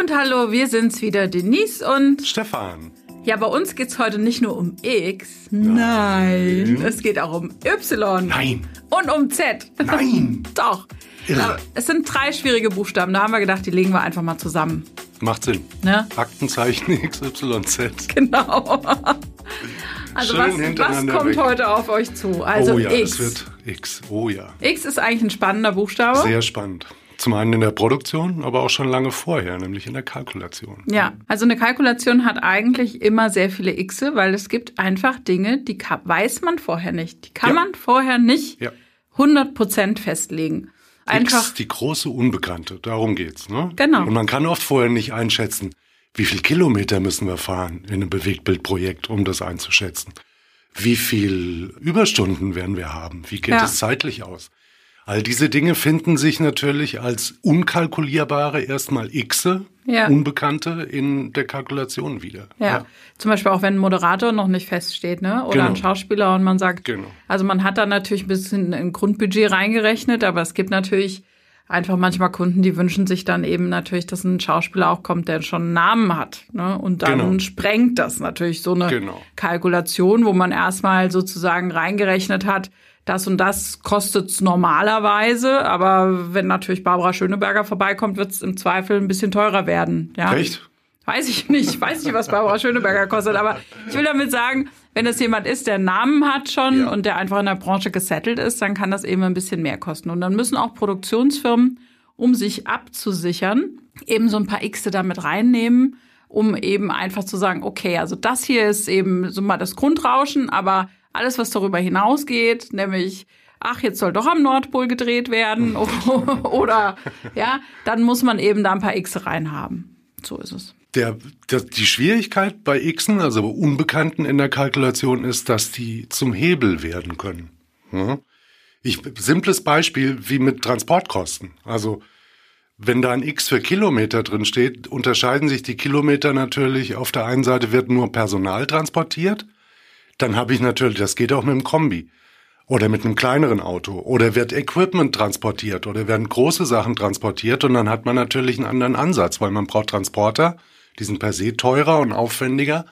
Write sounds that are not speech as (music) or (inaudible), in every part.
und hallo, wir sind's wieder, Denise und Stefan. Ja, bei uns geht's heute nicht nur um X. Nein. Nein. Es geht auch um Y. Nein. Und um Z. Nein. (laughs) Doch. Irre. Es sind drei schwierige Buchstaben. Da haben wir gedacht, die legen wir einfach mal zusammen. Macht Sinn. Ne? Aktenzeichen (laughs) XYZ. Genau. (laughs) Also Schön was, was kommt weg. heute auf euch zu? Also oh ja, X. es wird X. Oh ja. X ist eigentlich ein spannender Buchstabe. Sehr spannend. Zum einen in der Produktion, aber auch schon lange vorher, nämlich in der Kalkulation. Ja, also eine Kalkulation hat eigentlich immer sehr viele Xe, weil es gibt einfach Dinge, die weiß man vorher nicht. Die kann Ja. man vorher nicht Ja. 100% festlegen. Einfach, X, die große Unbekannte, darum geht's. Ne? Genau. Und man kann oft vorher nicht einschätzen, wie viel Kilometer müssen wir fahren in einem Bewegtbildprojekt, um das einzuschätzen. Wie viel Überstunden werden wir haben? Wie geht Ja. es zeitlich aus? All diese Dinge finden sich natürlich als unkalkulierbare erstmal Xe, Ja. Unbekannte in der Kalkulation wieder. ja. Zum Beispiel auch wenn ein Moderator noch nicht feststeht, ne? Oder Genau. ein Schauspieler und man sagt, Genau. also man hat da natürlich ein bisschen ein Grundbudget reingerechnet, aber es gibt natürlich einfach manchmal Kunden, die wünschen sich dann eben natürlich, dass ein Schauspieler auch kommt, der schon einen Namen hat. Ne? Und dann Genau. sprengt das natürlich so eine Genau. Kalkulation, wo man erstmal sozusagen reingerechnet hat, das und das kostet's normalerweise, aber wenn natürlich Barbara Schöneberger vorbeikommt, wird's im Zweifel ein bisschen teurer werden. Ja? Echt? Weiß ich nicht. Ich weiß nicht, was Barbara Schöneberger kostet, aber ich will damit sagen, wenn es jemand ist, der einen Namen hat schon Ja. und der einfach in der Branche gesettelt ist, dann kann das eben ein bisschen mehr kosten. Und dann müssen auch Produktionsfirmen, um sich abzusichern, eben so ein paar Xe damit reinnehmen, um eben einfach zu sagen, okay, also das hier ist eben so mal das Grundrauschen, aber alles, was darüber hinausgeht, nämlich ach, jetzt soll doch am Nordpol gedreht werden (laughs) (laughs) oder ja, dann muss man eben da ein paar Xe reinhaben. So ist es. Der, der, die Schwierigkeit bei Xen, also Unbekannten in der Kalkulation, ist, dass die zum Hebel werden können. Ja? Ich, simples Beispiel wie mit Transportkosten. Also wenn da ein X für Kilometer drin steht, unterscheiden sich die Kilometer natürlich. Auf der einen Seite wird nur Personal transportiert, dann habe ich natürlich, das geht auch mit dem Kombi oder mit einem kleineren Auto oder wird Equipment transportiert oder werden große Sachen transportiert und dann hat man natürlich einen anderen Ansatz, weil man braucht Transporter, die sind per se teurer und aufwendiger.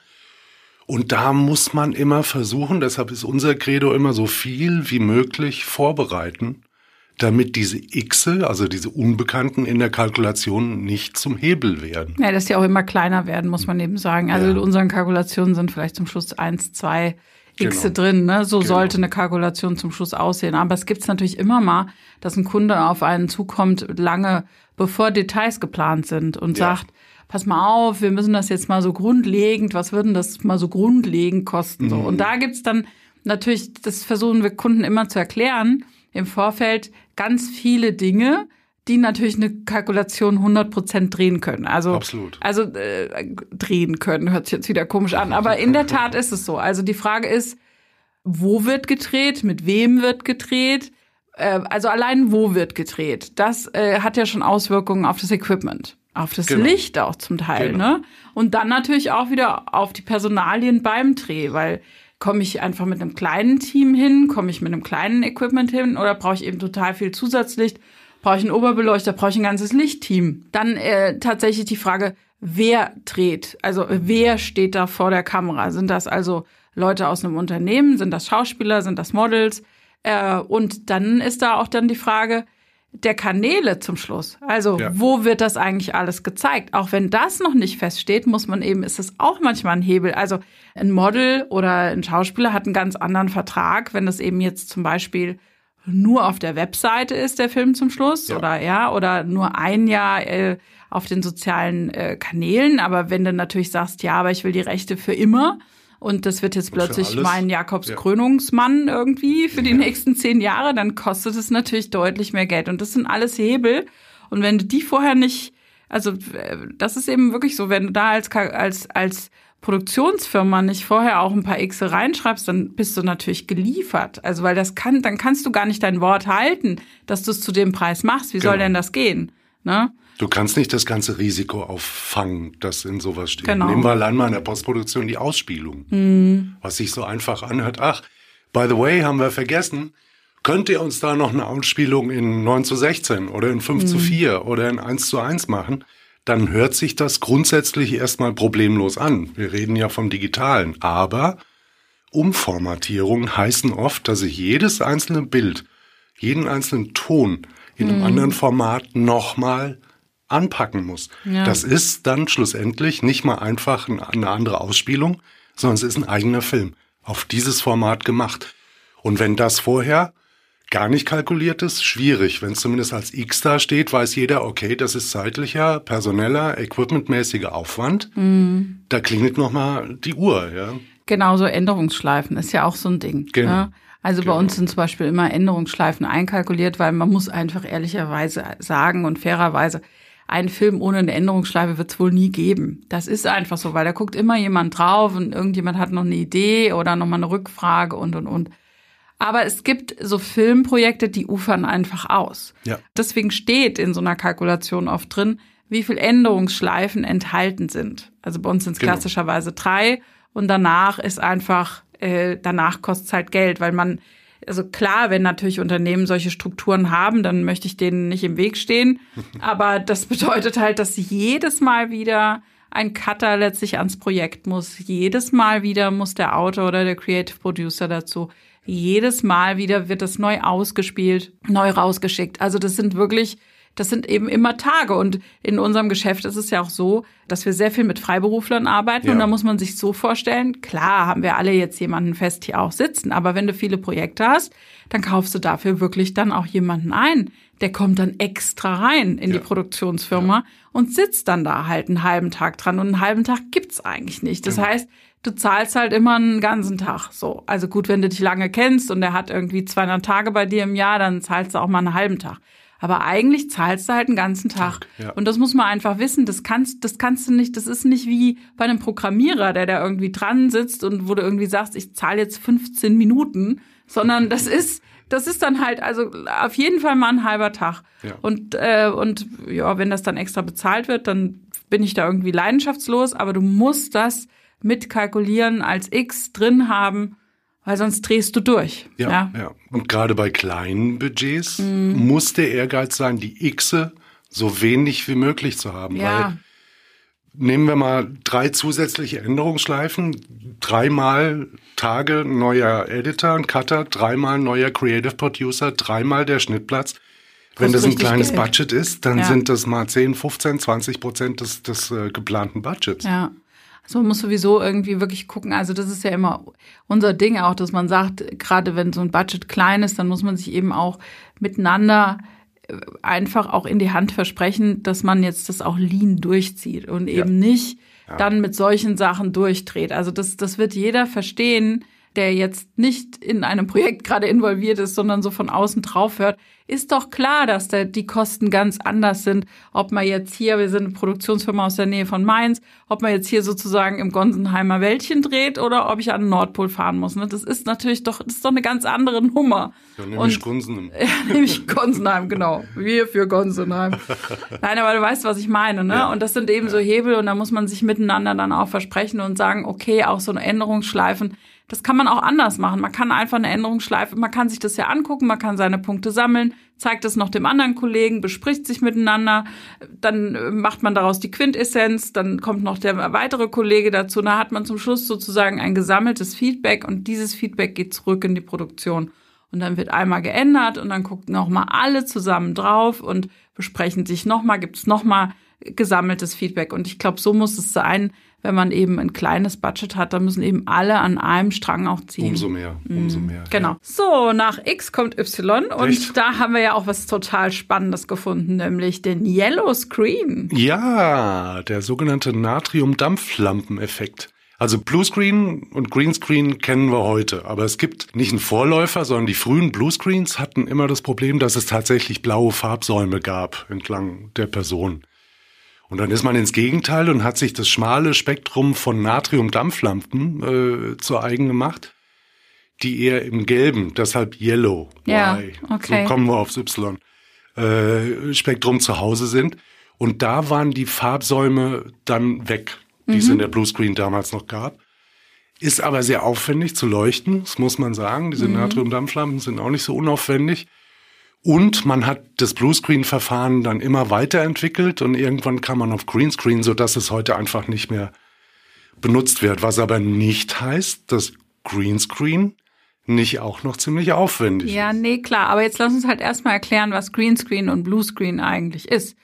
Und da muss man immer versuchen, deshalb ist unser Credo immer so viel wie möglich vorbereiten, damit diese Xe, also diese Unbekannten in der Kalkulation nicht zum Hebel werden. Ja, dass die auch immer kleiner werden, muss man eben sagen. Also Ja. in unseren Kalkulationen sind vielleicht zum Schluss eins, zwei X Genau. drin. Ne? So Genau. sollte eine Kalkulation zum Schluss aussehen. Aber es gibt natürlich immer mal, dass ein Kunde auf einen zukommt, lange bevor Details geplant sind und Ja. sagt, pass mal auf, wir müssen das jetzt mal so grundlegend, was würden das mal so grundlegend kosten? So. Mhm. Und da gibt's dann natürlich, das versuchen wir Kunden immer zu erklären, im Vorfeld ganz viele Dinge, die natürlich eine Kalkulation 100% drehen können. Also, Absolut. also äh, drehen können, hört sich jetzt wieder komisch an. Aber in der Tat ist es so. Also die Frage ist, wo wird gedreht, mit wem wird gedreht? Äh, also allein wo wird gedreht? Das äh, hat ja schon Auswirkungen auf das Equipment, auf das Genau. Licht auch zum Teil. Genau. Ne? Und dann natürlich auch wieder auf die Personalien beim Dreh, weil komme ich einfach mit einem kleinen Team hin, komme ich mit einem kleinen Equipment hin oder brauche ich eben total viel Zusatzlicht? Brauche ich einen Oberbeleuchter, brauche ich ein ganzes Lichtteam? Dann äh, tatsächlich die Frage, wer dreht? Also wer steht da vor der Kamera? Sind das also Leute aus einem Unternehmen? Sind das Schauspieler? Sind das Models? Äh, und dann ist da auch dann die Frage der Kanäle zum Schluss. Also Ja. wo wird das eigentlich alles gezeigt? Auch wenn das noch nicht feststeht, muss man eben, ist es auch manchmal ein Hebel. Also ein Model oder ein Schauspieler hat einen ganz anderen Vertrag, wenn das eben jetzt zum Beispiel nur auf der Webseite ist, der Film zum Schluss, Ja. oder ja, oder nur ein Jahr äh, auf den sozialen äh, Kanälen. Aber wenn du natürlich sagst, ja, aber ich will die Rechte für immer und das wird jetzt plötzlich mein Jakobs Ja. Krönungsmann irgendwie für die nächsten zehn Jahre, dann kostet es natürlich deutlich mehr Geld. Und das sind alles Hebel. Und wenn du die vorher nicht, also äh, das ist eben wirklich so, wenn du da als, als, als Produktionsfirma nicht vorher auch ein paar X reinschreibst, dann bist du natürlich geliefert. Also weil das kann, dann kannst du gar nicht dein Wort halten, dass du es zu dem Preis machst. Wie soll Genau. denn das gehen? Ne? Du kannst nicht das ganze Risiko auffangen, das in sowas steht. Genau. Nehmen wir allein mal in der Postproduktion die Ausspielung. Was sich so einfach anhört. Ach, by the way, haben wir vergessen. Könnt ihr uns da noch eine Ausspielung in 9 zu 16 oder in 5 zu 4 oder in 1 zu 1 machen? dann hört sich das grundsätzlich erstmal problemlos an. Wir reden ja vom Digitalen. Aber Umformatierungen heißen oft, dass ich jedes einzelne Bild, jeden einzelnen Ton in einem mhm. anderen Format nochmal anpacken muss. Ja. Das ist dann schlussendlich nicht mal einfach eine andere Ausspielung, sondern es ist ein eigener Film auf dieses Format gemacht. Und wenn das vorher gar nicht kalkuliert ist, schwierig. Wenn es zumindest als X da steht, weiß jeder, okay, das ist zeitlicher, personeller, equipmentmäßiger Aufwand. Mhm. Da klingelt nochmal die Uhr, ja. Genau, so Änderungsschleifen ist ja auch so ein Ding. Genau. Ja? Also genau. bei uns sind zum Beispiel immer Änderungsschleifen einkalkuliert, weil man muss einfach ehrlicherweise sagen und fairerweise, einen Film ohne eine Änderungsschleife wird es wohl nie geben. Das ist einfach so, weil da guckt immer jemand drauf und irgendjemand hat noch eine Idee oder nochmal eine Rückfrage und, und, und. Aber es gibt so Filmprojekte, die ufern einfach aus. Ja. Deswegen steht in so einer Kalkulation oft drin, wie viel Änderungsschleifen enthalten sind. Also bei uns sind es genau. klassischerweise drei und danach ist einfach, äh, danach kostet es halt Geld, weil man, also klar, wenn natürlich Unternehmen solche Strukturen haben, dann möchte ich denen nicht im Weg stehen. (laughs) Aber das bedeutet halt, dass jedes Mal wieder ein Cutter letztlich ans Projekt muss. Jedes Mal wieder muss der Autor oder der Creative Producer dazu. Jedes Mal wieder wird das neu ausgespielt, neu rausgeschickt. Also das sind wirklich das sind eben immer Tage. Und in unserem Geschäft ist es ja auch so, dass wir sehr viel mit Freiberuflern arbeiten. Ja. Und da muss man sich so vorstellen, klar haben wir alle jetzt jemanden fest hier auch sitzen. Aber wenn du viele Projekte hast, dann kaufst du dafür wirklich dann auch jemanden ein. Der kommt dann extra rein in ja. die Produktionsfirma ja. und sitzt dann da halt einen halben Tag dran. Und einen halben Tag gibt's eigentlich nicht. Das heißt, du zahlst halt immer einen ganzen Tag. So, also gut, wenn du dich lange kennst und der hat irgendwie 200 Tage bei dir im Jahr, dann zahlst du auch mal einen halben Tag. Aber eigentlich zahlst du halt einen ganzen Tag. Ja. Und das muss man einfach wissen. Das kannst, das kannst du nicht, das ist nicht wie bei einem Programmierer, der da irgendwie dran sitzt und wo du irgendwie sagst, ich zahle jetzt 15 Minuten, sondern das (laughs) ist, das ist dann halt also auf jeden Fall mal ein halber Tag. Ja. Und, äh, und ja, wenn das dann extra bezahlt wird, dann bin ich da irgendwie leidenschaftslos, aber du musst das mitkalkulieren als X drin haben weil sonst drehst du durch. Ja, ja. ja. Und gerade bei kleinen Budgets mhm. muss der Ehrgeiz sein, die Xe so wenig wie möglich zu haben. Ja. Weil nehmen wir mal drei zusätzliche Änderungsschleifen, dreimal Tage neuer Editor und Cutter, dreimal neuer Creative Producer, dreimal der Schnittplatz. Wenn das ein kleines Geld. Budget ist, dann ja. sind das mal 10, 15, 20 Prozent des, des äh, geplanten Budgets. Ja. Also man muss sowieso irgendwie wirklich gucken. Also das ist ja immer unser Ding auch, dass man sagt, gerade wenn so ein Budget klein ist, dann muss man sich eben auch miteinander äh, einfach auch in die Hand versprechen, dass man jetzt das auch lean durchzieht und eben ja. nicht ja. dann mit solchen Sachen durchdreht. Also das, das wird jeder verstehen, der jetzt nicht in einem Projekt gerade involviert ist, sondern so von außen drauf hört ist doch klar, dass da die Kosten ganz anders sind. Ob man jetzt hier, wir sind eine Produktionsfirma aus der Nähe von Mainz, ob man jetzt hier sozusagen im Gonsenheimer Wäldchen dreht oder ob ich an den Nordpol fahren muss. Ne? Das ist natürlich doch, das ist doch eine ganz andere Nummer. Ja, nämlich Gonsenheim. (laughs) Ja, nämlich Gonsenheim, genau. Wir für Gonsenheim. (laughs) Nein, aber du weißt, was ich meine. Ne? Ja. Und das sind eben so Hebel und da muss man sich miteinander dann auch versprechen und sagen, okay, auch so eine Änderungsschleifen, das kann man auch anders machen. Man kann einfach eine Änderungsschleife, man kann sich das ja angucken, man kann seine Punkte sammeln, zeigt es noch dem anderen Kollegen, bespricht sich miteinander, dann äh, macht man daraus die Quintessenz, dann kommt noch der weitere Kollege dazu, da hat man zum Schluss sozusagen ein gesammeltes Feedback und dieses Feedback geht zurück in die Produktion. Und dann wird einmal geändert und dann gucken nochmal alle zusammen drauf und besprechen sich nochmal, gibt es nochmal gesammeltes Feedback. Und ich glaube, so muss es sein, wenn man eben ein kleines Budget hat, dann müssen eben alle an einem Strang auch ziehen. Umso mehr, umso mhm. mehr. Genau. Ja. So, nach X kommt Y und Echt? da haben wir ja auch was total Spannendes gefunden, nämlich den Yellow Screen. Ja, der sogenannte Natrium-Dampflampeneffekt. Also Bluescreen und Greenscreen kennen wir heute, aber es gibt nicht einen Vorläufer, sondern die frühen Bluescreens hatten immer das Problem, dass es tatsächlich blaue Farbsäume gab entlang der Person. Und dann ist man ins Gegenteil und hat sich das schmale Spektrum von Natrium-Dampflampen äh, zur eigen gemacht, die eher im Gelben, deshalb Yellow, ja, okay. so kommen wir aufs Y, äh, Spektrum zu Hause sind. Und da waren die Farbsäume dann weg, die mhm. es in der Bluescreen damals noch gab. Ist aber sehr aufwendig zu leuchten, das muss man sagen. Diese mhm. Natrium-Dampflampen sind auch nicht so unaufwendig. Und man hat das Bluescreen-Verfahren dann immer weiterentwickelt und irgendwann kam man auf Greenscreen, sodass es heute einfach nicht mehr benutzt wird. Was aber nicht heißt, dass Greenscreen nicht auch noch ziemlich aufwendig Ja, nee, klar. Aber jetzt lass uns halt erstmal erklären, was Greenscreen und Bluescreen eigentlich ist.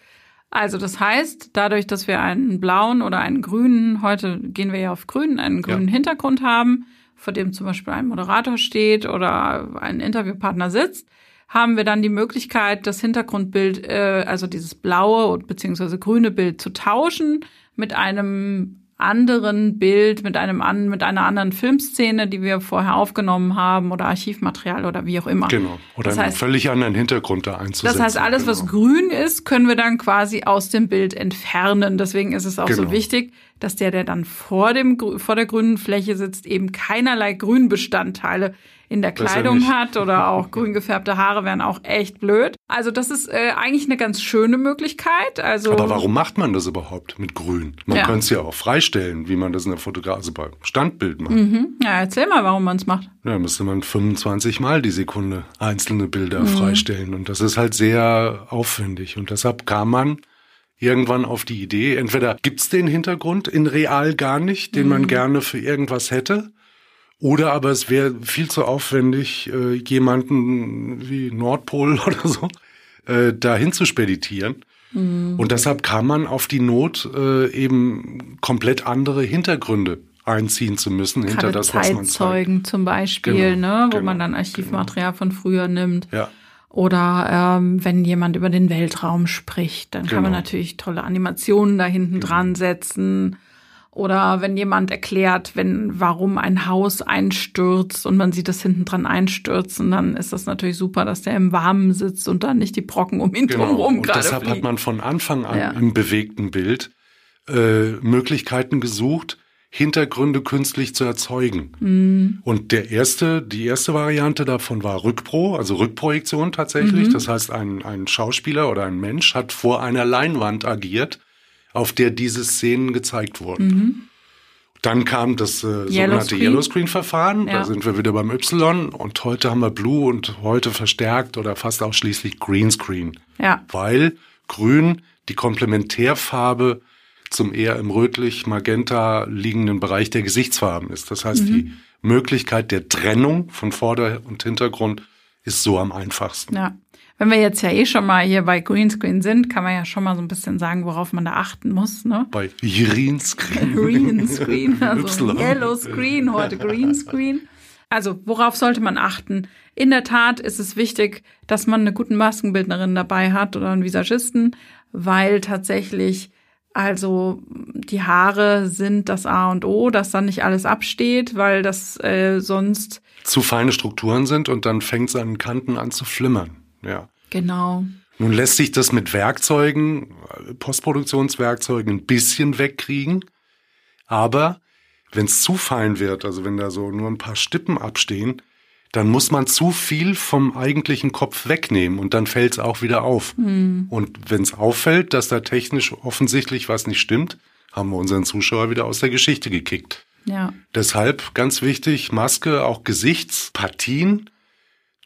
Also das heißt, dadurch, dass wir einen blauen oder einen grünen, heute gehen wir ja auf grün, einen grünen ja. Hintergrund haben, vor dem zum Beispiel ein Moderator steht oder ein Interviewpartner sitzt, haben wir dann die Möglichkeit, das Hintergrundbild, äh, also dieses blaue bzw. grüne Bild zu tauschen mit einem anderen Bild, mit einem an, mit einer anderen Filmszene, die wir vorher aufgenommen haben oder Archivmaterial oder wie auch immer. Genau. Oder das einen heißt, völlig anderen Hintergrund da einzusetzen. Das heißt, alles, genau. was grün ist, können wir dann quasi aus dem Bild entfernen. Deswegen ist es auch genau. so wichtig, dass der, der dann vor dem, vor der grünen Fläche sitzt, eben keinerlei Grünbestandteile in der Kleidung hat (laughs) oder auch grün gefärbte Haare wären auch echt blöd. Also das ist äh, eigentlich eine ganz schöne Möglichkeit. Also Aber warum macht man das überhaupt mit grün? Man ja. könnte es ja auch freistellen, wie man das in der Fotografie, also beim Standbild macht. Mhm. Ja, erzähl mal, warum man es macht. Ja, müsste man 25 Mal die Sekunde einzelne Bilder mhm. freistellen. Und das ist halt sehr aufwendig. Und deshalb kam man irgendwann auf die Idee, entweder gibt's den Hintergrund in real gar nicht, den mhm. man gerne für irgendwas hätte, oder aber es wäre viel zu aufwendig, äh, jemanden wie Nordpol (laughs) oder so äh, dahin zu speditieren. Mhm. Und deshalb kann man auf die Not äh, eben komplett andere Hintergründe einziehen zu müssen Gerade hinter das, was man zeigt. zum Beispiel, genau, ne, wo genau, man dann Archivmaterial genau. von früher nimmt. Ja. Oder ähm, wenn jemand über den Weltraum spricht, dann genau. kann man genau. natürlich tolle Animationen da hinten genau. dran setzen. Oder wenn jemand erklärt, wenn, warum ein Haus einstürzt und man sieht das hinten dran einstürzen, dann ist das natürlich super, dass der im Warmen sitzt und dann nicht die Brocken um ihn genau. drumherum gerade Deshalb fliegen. hat man von Anfang an ja. im bewegten Bild äh, Möglichkeiten gesucht, Hintergründe künstlich zu erzeugen. Mhm. Und der erste, die erste Variante davon war Rückpro, also Rückprojektion tatsächlich. Mhm. Das heißt, ein, ein Schauspieler oder ein Mensch hat vor einer Leinwand agiert auf der diese Szenen gezeigt wurden. Mhm. Dann kam das äh, sogenannte Yellow-Screen-Verfahren. Ja. Da sind wir wieder beim Y. Und heute haben wir Blue und heute verstärkt oder fast ausschließlich Greenscreen. Ja. Weil Grün die Komplementärfarbe zum eher im rötlich-magenta liegenden Bereich der Gesichtsfarben ist. Das heißt, mhm. die Möglichkeit der Trennung von Vorder- und Hintergrund ist so am einfachsten. Ja. Wenn wir jetzt ja eh schon mal hier bei Greenscreen sind, kann man ja schon mal so ein bisschen sagen, worauf man da achten muss. Ne? Bei Greenscreen. (laughs) Greenscreen, (laughs) also Yellow Screen, heute Greenscreen. Also, worauf sollte man achten? In der Tat ist es wichtig, dass man eine gute Maskenbildnerin dabei hat oder einen Visagisten, weil tatsächlich also die Haare sind das A und O, dass dann nicht alles absteht, weil das äh, sonst zu feine Strukturen sind und dann fängt es an Kanten an zu flimmern. Ja. Genau. Nun lässt sich das mit Werkzeugen, Postproduktionswerkzeugen ein bisschen wegkriegen. Aber wenn es zu fein wird, also wenn da so nur ein paar Stippen abstehen, dann muss man zu viel vom eigentlichen Kopf wegnehmen und dann fällt es auch wieder auf. Mhm. Und wenn es auffällt, dass da technisch offensichtlich was nicht stimmt, haben wir unseren Zuschauer wieder aus der Geschichte gekickt. Ja. Deshalb ganz wichtig, Maske, auch Gesichtspartien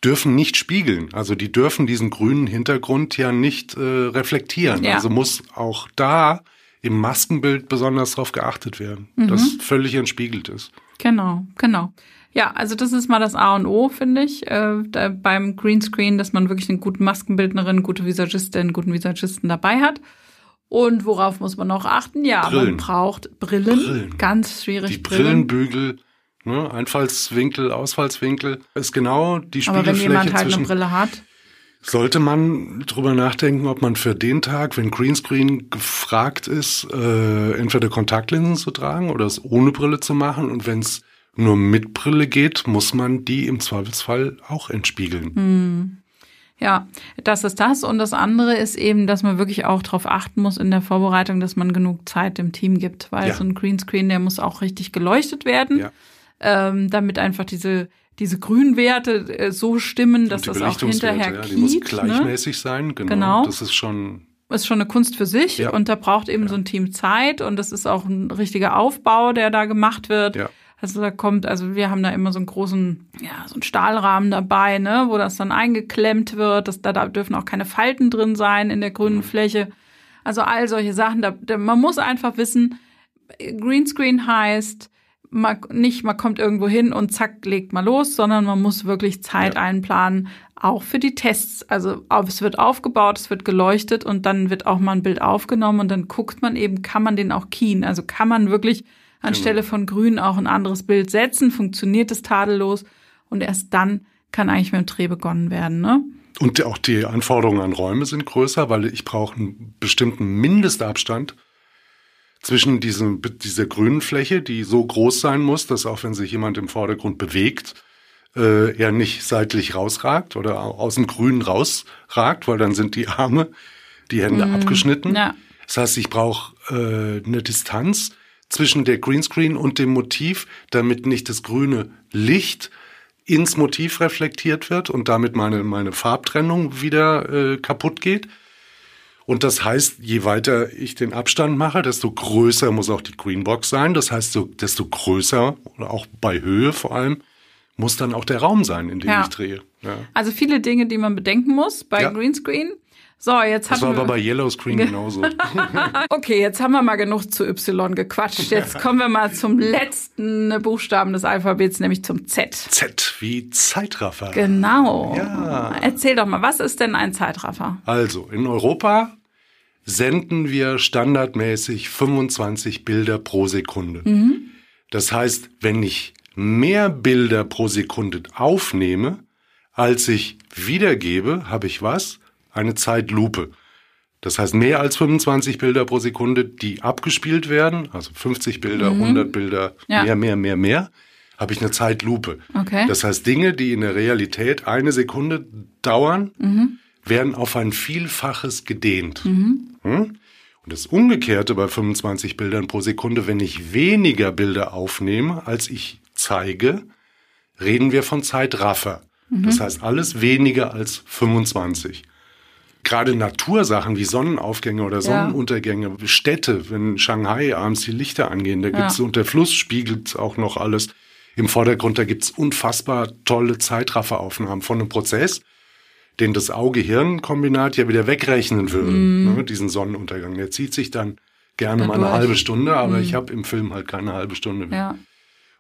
dürfen nicht spiegeln. Also die dürfen diesen grünen Hintergrund ja nicht äh, reflektieren. Ja. Also muss auch da im Maskenbild besonders darauf geachtet werden, mhm. dass völlig entspiegelt ist. Genau, genau. Ja, also das ist mal das A und O, finde ich, äh, beim Greenscreen, dass man wirklich eine gute Maskenbildnerin, gute Visagistin, guten Visagisten dabei hat. Und worauf muss man noch achten? Ja, Brillen. man braucht Brillen. Brillen. Ganz schwierig. Die Brillenbügel Ne? Einfallswinkel, Ausfallswinkel ist genau die Spiegelfläche. Aber wenn jemand halt eine Brille hat. Sollte man drüber nachdenken, ob man für den Tag, wenn Greenscreen gefragt ist, äh, entweder Kontaktlinsen zu tragen oder es ohne Brille zu machen. Und wenn es nur mit Brille geht, muss man die im Zweifelsfall auch entspiegeln. Hm. Ja, das ist das. Und das andere ist eben, dass man wirklich auch darauf achten muss in der Vorbereitung, dass man genug Zeit dem Team gibt. Weil ja. so ein Greenscreen, der muss auch richtig geleuchtet werden. Ja ähm, damit einfach diese diese Grünwerte äh, so stimmen, dass das auch hinterher ja, die muss ne? gleichmäßig ne? sein, genau. genau. Das ist schon ist schon eine Kunst für sich ja. und da braucht eben ja. so ein Team Zeit und das ist auch ein richtiger Aufbau, der da gemacht wird. Ja. Also da kommt, also wir haben da immer so einen großen, ja, so einen Stahlrahmen dabei, ne, wo das dann eingeklemmt wird. Das, da, da dürfen auch keine Falten drin sein in der grünen mhm. Fläche. Also all solche Sachen. Da, da, man muss einfach wissen, Greenscreen heißt, man, nicht, man kommt irgendwo hin und zack, legt mal los, sondern man muss wirklich Zeit ja. einplanen, auch für die Tests. Also es wird aufgebaut, es wird geleuchtet und dann wird auch mal ein Bild aufgenommen und dann guckt man eben, kann man den auch keen? Also kann man wirklich anstelle genau. von grün auch ein anderes Bild setzen, funktioniert es tadellos und erst dann kann eigentlich mit dem Dreh begonnen werden. Ne? Und auch die Anforderungen an Räume sind größer, weil ich brauche einen bestimmten Mindestabstand zwischen diesem, dieser grünen Fläche, die so groß sein muss, dass auch wenn sich jemand im Vordergrund bewegt, äh, er nicht seitlich rausragt oder aus dem Grün rausragt, weil dann sind die Arme, die Hände mm, abgeschnitten. Ja. Das heißt, ich brauche äh, eine Distanz zwischen der Greenscreen und dem Motiv, damit nicht das grüne Licht ins Motiv reflektiert wird und damit meine, meine Farbtrennung wieder äh, kaputt geht. Und das heißt, je weiter ich den Abstand mache, desto größer muss auch die Greenbox sein. Das heißt, so, desto größer, oder auch bei Höhe vor allem, muss dann auch der Raum sein, in dem ja. ich drehe. Ja. Also viele Dinge, die man bedenken muss bei ja. Greenscreen. So, jetzt haben wir. Das war aber bei Yellow Screen genauso. (laughs) okay, jetzt haben wir mal genug zu Y gequatscht. Jetzt kommen wir mal zum letzten Buchstaben des Alphabets, nämlich zum Z. Z wie Zeitraffer. Genau. Ja. Erzähl doch mal, was ist denn ein Zeitraffer? Also, in Europa senden wir standardmäßig 25 Bilder pro Sekunde. Mhm. Das heißt, wenn ich mehr Bilder pro Sekunde aufnehme, als ich wiedergebe, habe ich was? Eine Zeitlupe. Das heißt, mehr als 25 Bilder pro Sekunde, die abgespielt werden, also 50 Bilder, mhm. 100 Bilder, ja. mehr, mehr, mehr, mehr, habe ich eine Zeitlupe. Okay. Das heißt, Dinge, die in der Realität eine Sekunde dauern, mhm werden auf ein Vielfaches gedehnt. Mhm. Hm? Und das Umgekehrte bei 25 Bildern pro Sekunde, wenn ich weniger Bilder aufnehme, als ich zeige, reden wir von Zeitraffer. Mhm. Das heißt, alles weniger als 25. Gerade Natursachen wie Sonnenaufgänge oder Sonnenuntergänge, ja. Städte, wenn Shanghai abends die Lichter angehen, da gibt's ja. und der Fluss spiegelt auch noch alles im Vordergrund, da gibt's unfassbar tolle Zeitrafferaufnahmen von einem Prozess, den das Auge-Hirn-Kombinat ja wieder wegrechnen würde, mm. ne, diesen Sonnenuntergang. Der zieht sich dann gerne mal eine halbe Stunde, aber mm. ich habe im Film halt keine halbe Stunde mehr. Ja.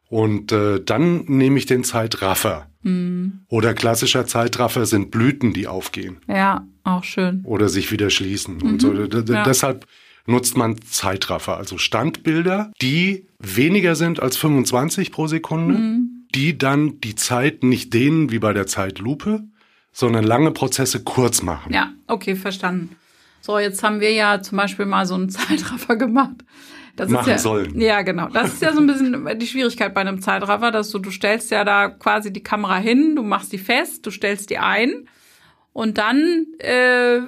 Und äh, dann nehme ich den Zeitraffer. Mm. Oder klassischer Zeitraffer sind Blüten, die aufgehen. Ja, auch schön. Oder sich wieder schließen. Mhm. Und so. Ja. Deshalb nutzt man Zeitraffer, also Standbilder, die weniger sind als 25 pro Sekunde, mhm. die dann die Zeit nicht dehnen wie bei der Zeitlupe, sondern lange Prozesse kurz machen. Ja, okay, verstanden. So, jetzt haben wir ja zum Beispiel mal so einen (laughs) Zeitraffer gemacht. Das machen ja, sollen. Ja, genau. Das ist ja so ein bisschen die Schwierigkeit bei einem Zeitraffer, dass du, du stellst ja da quasi die Kamera hin, du machst die fest, du stellst die ein und dann äh,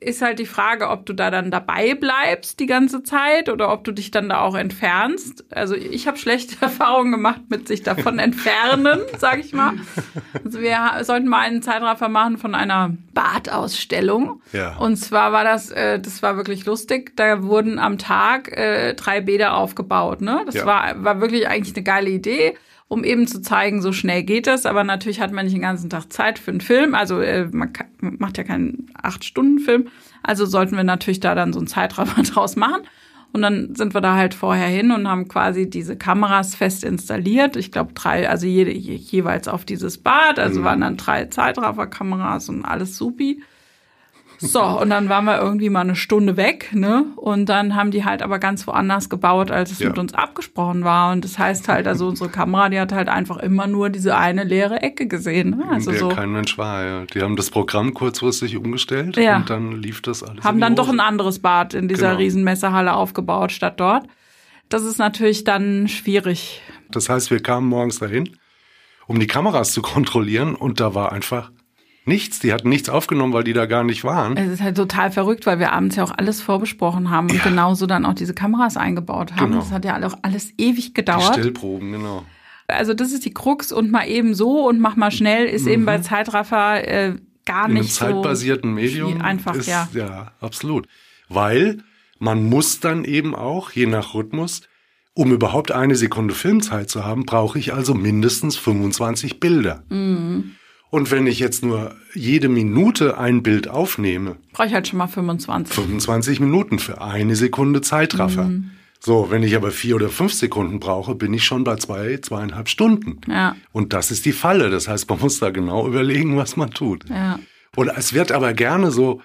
ist halt die Frage, ob du da dann dabei bleibst die ganze Zeit oder ob du dich dann da auch entfernst. Also ich habe schlechte (laughs) Erfahrungen gemacht mit sich davon (laughs) entfernen, sag ich mal. Also wir sollten mal einen Zeitraffer machen von einer Badausstellung. Ja. Und zwar war das, äh, das war wirklich lustig. Da wurden am Tag äh, drei Bäder aufgebaut. Ne? Das ja. war, war wirklich eigentlich eine geile Idee um eben zu zeigen, so schnell geht das. Aber natürlich hat man nicht den ganzen Tag Zeit für einen Film. Also äh, man kann, macht ja keinen Acht-Stunden-Film. Also sollten wir natürlich da dann so einen Zeitrahmen (laughs) draus machen. Und dann sind wir da halt vorher hin und haben quasi diese Kameras fest installiert. Ich glaube drei, also jede, jeweils auf dieses Bad. Also mhm. waren dann drei Zeitrafferkameras und alles supi. So, und dann waren wir irgendwie mal eine Stunde weg, ne? Und dann haben die halt aber ganz woanders gebaut, als es ja. mit uns abgesprochen war. Und das heißt halt, also unsere Kamera, die hat halt einfach immer nur diese eine leere Ecke gesehen. Ne? Also so. kein Mensch war, ja. Die haben das Programm kurzfristig umgestellt ja. und dann lief das alles. Haben dann doch ein anderes Bad in dieser genau. Riesenmessehalle aufgebaut statt dort. Das ist natürlich dann schwierig. Das heißt, wir kamen morgens dahin, um die Kameras zu kontrollieren und da war einfach Nichts, die hatten nichts aufgenommen, weil die da gar nicht waren. Es ist halt total verrückt, weil wir abends ja auch alles vorbesprochen haben ja. und genauso dann auch diese Kameras eingebaut haben. Genau. Das hat ja auch alles ewig gedauert. Die Stillproben, genau. Also das ist die Krux und mal eben so und mach mal schnell ist mhm. eben bei Zeitraffer äh, gar In nicht so. In einem zeitbasierten Medium einfach, ist, ja. Ja, absolut. Weil man muss dann eben auch, je nach Rhythmus, Um überhaupt eine Sekunde Filmzeit zu haben, brauche ich also mindestens 25 Bilder. Mhm. Und wenn ich jetzt nur jede Minute ein Bild aufnehme, Brauche ich halt schon mal 25. 25 Minuten für eine Sekunde Zeitraffer. Mhm. So, wenn ich aber vier oder fünf Sekunden brauche, bin ich schon bei zwei, zweieinhalb Stunden. Ja. Und das ist die Falle. Das heißt, man muss da genau überlegen, was man tut. Ja. Und es wird aber gerne so,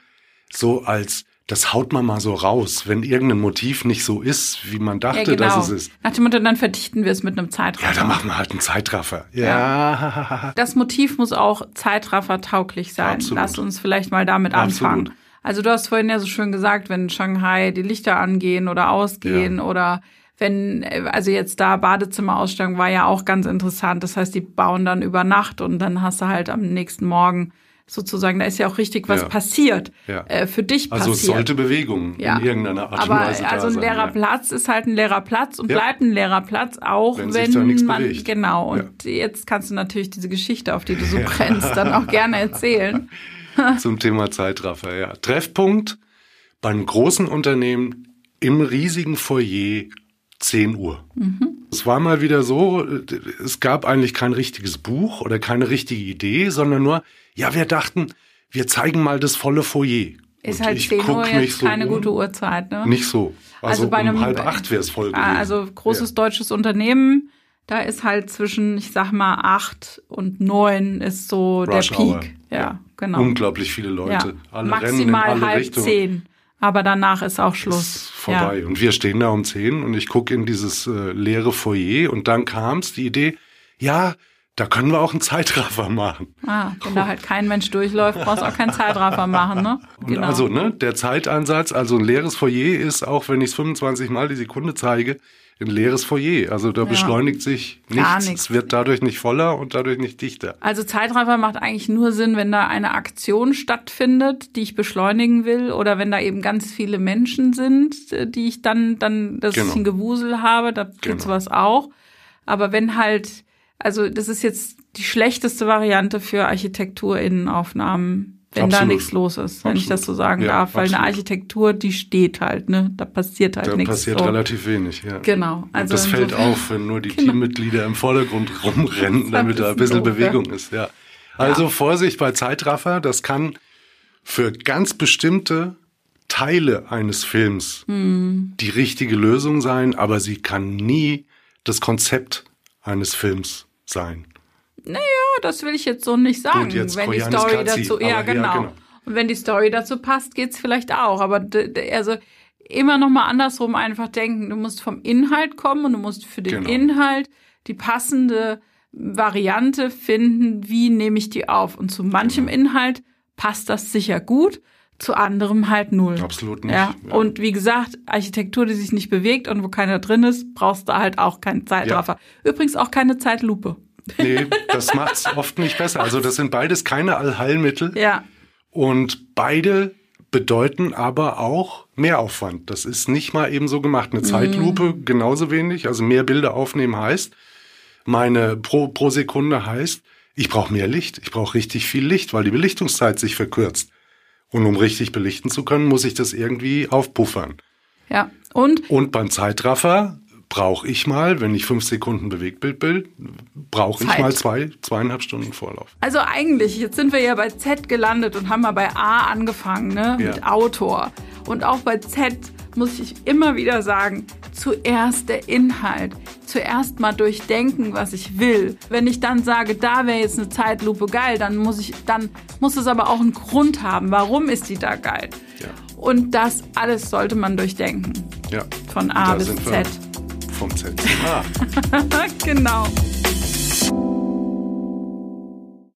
so als, das haut man mal so raus, wenn irgendein Motiv nicht so ist, wie man Ja, dachte, genau. dass es ist. Nach dem Motto, dann verdichten wir es mit einem Zeitraffer. Ja, dann machen wir halt einen Zeitraffer. Ja. Das Motiv muss auch Zeitraffer-tauglich sein. Absolut. Lass uns vielleicht mal damit Absolut. anfangen. Also du hast vorhin ja so schön gesagt, wenn in Shanghai die Lichter angehen oder ausgehen oder wenn, also jetzt da Badezimmerausstellung war ja auch ganz interessant. Das heißt, die bauen dann über Nacht und dann hast du halt am nächsten Morgen sozusagen, da ist ja auch richtig was Ja. passiert, Ja. äh, für dich Also passiert. sollte Bewegung Ja. in irgendeiner Art Aber und Weise also ein sein. leerer ja. Platz ist halt ein leerer Platz und bleibt ein leerer Platz, auch Wenn wenn, man bewegt. genau. Und jetzt kannst du natürlich diese Geschichte, auf die du so brennst, dann auch gerne erzählen. (laughs) zum Thema Zeitraffer, ja. Treffpunkt bei einem großen Unternehmen im riesigen Foyer 10 Uhr. Es war mal wieder so, es gab eigentlich kein richtiges Buch oder keine richtige Idee, sondern nur, ja, wir dachten, wir zeigen mal das volle Foyer. Ist Und halt ich 10 Uhr jetzt so keine um. gute Uhrzeit, ne? Nicht so. Also, Also bei einem- um halb acht wäre es voll gewesen. Ah, Also großes deutsches Unternehmen, da ist halt zwischen, ich sag mal, acht und neun ist so Rush der. Peak. Ja, genau. Unglaublich viele Leute. ja. Alle rennen in Maximal alle halb Richtungen. zehn. Aber danach ist auch ist Schluss. vorbei. Und wir stehen da um 10 und ich gucke in dieses äh, leere Foyer und dann kam es die Idee, ja, da können wir auch einen Zeitraffer machen. Ja. Ah, wenn da halt kein Mensch durchläuft, brauchst du auch keinen Zeitraffer machen, ne? Und also, ne, der Zeitansatz, also ein leeres Foyer ist, auch wenn ich es 25 Mal die Sekunde zeige, ein leeres Foyer. Also da beschleunigt sich nichts. nichts. Es wird dadurch nicht voller und dadurch nicht dichter. Also Zeitraffer macht eigentlich nur Sinn, wenn da eine Aktion stattfindet, die ich beschleunigen will, oder wenn da eben ganz viele Menschen sind, die ich dann, dann, dass Genau. ich ein Gewusel habe, da gibt's Genau. was auch. Aber wenn halt, also das ist jetzt die schlechteste Variante für Architekturinnenaufnahmen, wenn da Absolut. nichts los ist, wenn ich das so Absolut. sagen Ja, darf, weil eine absolut. Architektur, die steht halt, ne, da passiert halt Da nichts. passiert so. relativ wenig, ja. Genau. Und Also das fällt insofern- auf, wenn nur die Genau. Teammitglieder im Vordergrund (laughs) rumrennen, damit da ein bisschen bisschen doof, ja. Bewegung ist. Ja. Also Vorsicht bei Zeitraffer, das kann für ganz bestimmte Teile eines Films Hm. die richtige Lösung sein, aber sie kann nie das Konzept eines Films sein. Ja, das will ich jetzt so nicht sagen. Gut, jetzt wenn die Story Katzi, dazu, ja, ja, genau. genau. Und wenn die Story dazu passt, geht's vielleicht auch. Aber also immer noch mal andersrum einfach denken. Du musst vom Inhalt kommen und du musst für den Genau. Inhalt die passende Variante finden. Wie nehme ich die auf? Und zu manchem Genau. Inhalt passt das sicher gut, zu anderem halt null. Absolut nicht. Ja. Ja. Und wie gesagt, Architektur, die sich nicht bewegt und wo keiner drin ist, brauchst du halt auch keinen Zeitraffer. Übrigens auch keine Zeitlupe. Nee, das macht's oft nicht besser. Also das sind beides keine Allheilmittel. Ja. Und beide bedeuten aber auch Mehraufwand. Das ist nicht mal eben so gemacht. Eine Zeitlupe genauso wenig. Also mehr Bilder aufnehmen heißt, meine pro, pro Sekunde heißt, ich brauche mehr Licht. Ich brauche richtig viel Licht, weil die Belichtungszeit sich verkürzt. Und um richtig belichten zu können, muss ich das irgendwie aufpuffern. Ja. Und Und beim Zeitraffer brauche ich mal, wenn ich fünf Sekunden Bewegtbild bin, brauche ich mal zwei, zweieinhalb Stunden Vorlauf. Also eigentlich, jetzt sind wir ja bei Z gelandet und haben mal bei A angefangen, ne? Ja. Mit Autor. Und auch bei Z muss ich immer wieder sagen, zuerst der Inhalt. Zuerst mal durchdenken, was ich will. Wenn ich dann sage, da wäre jetzt eine Zeitlupe geil, dann muss ich, dann muss es aber auch einen Grund haben. Warum ist die da geil? Ja. Und das alles sollte man durchdenken. Ja. Von A bis sind wir umsetzen. (laughs) Ah. genau.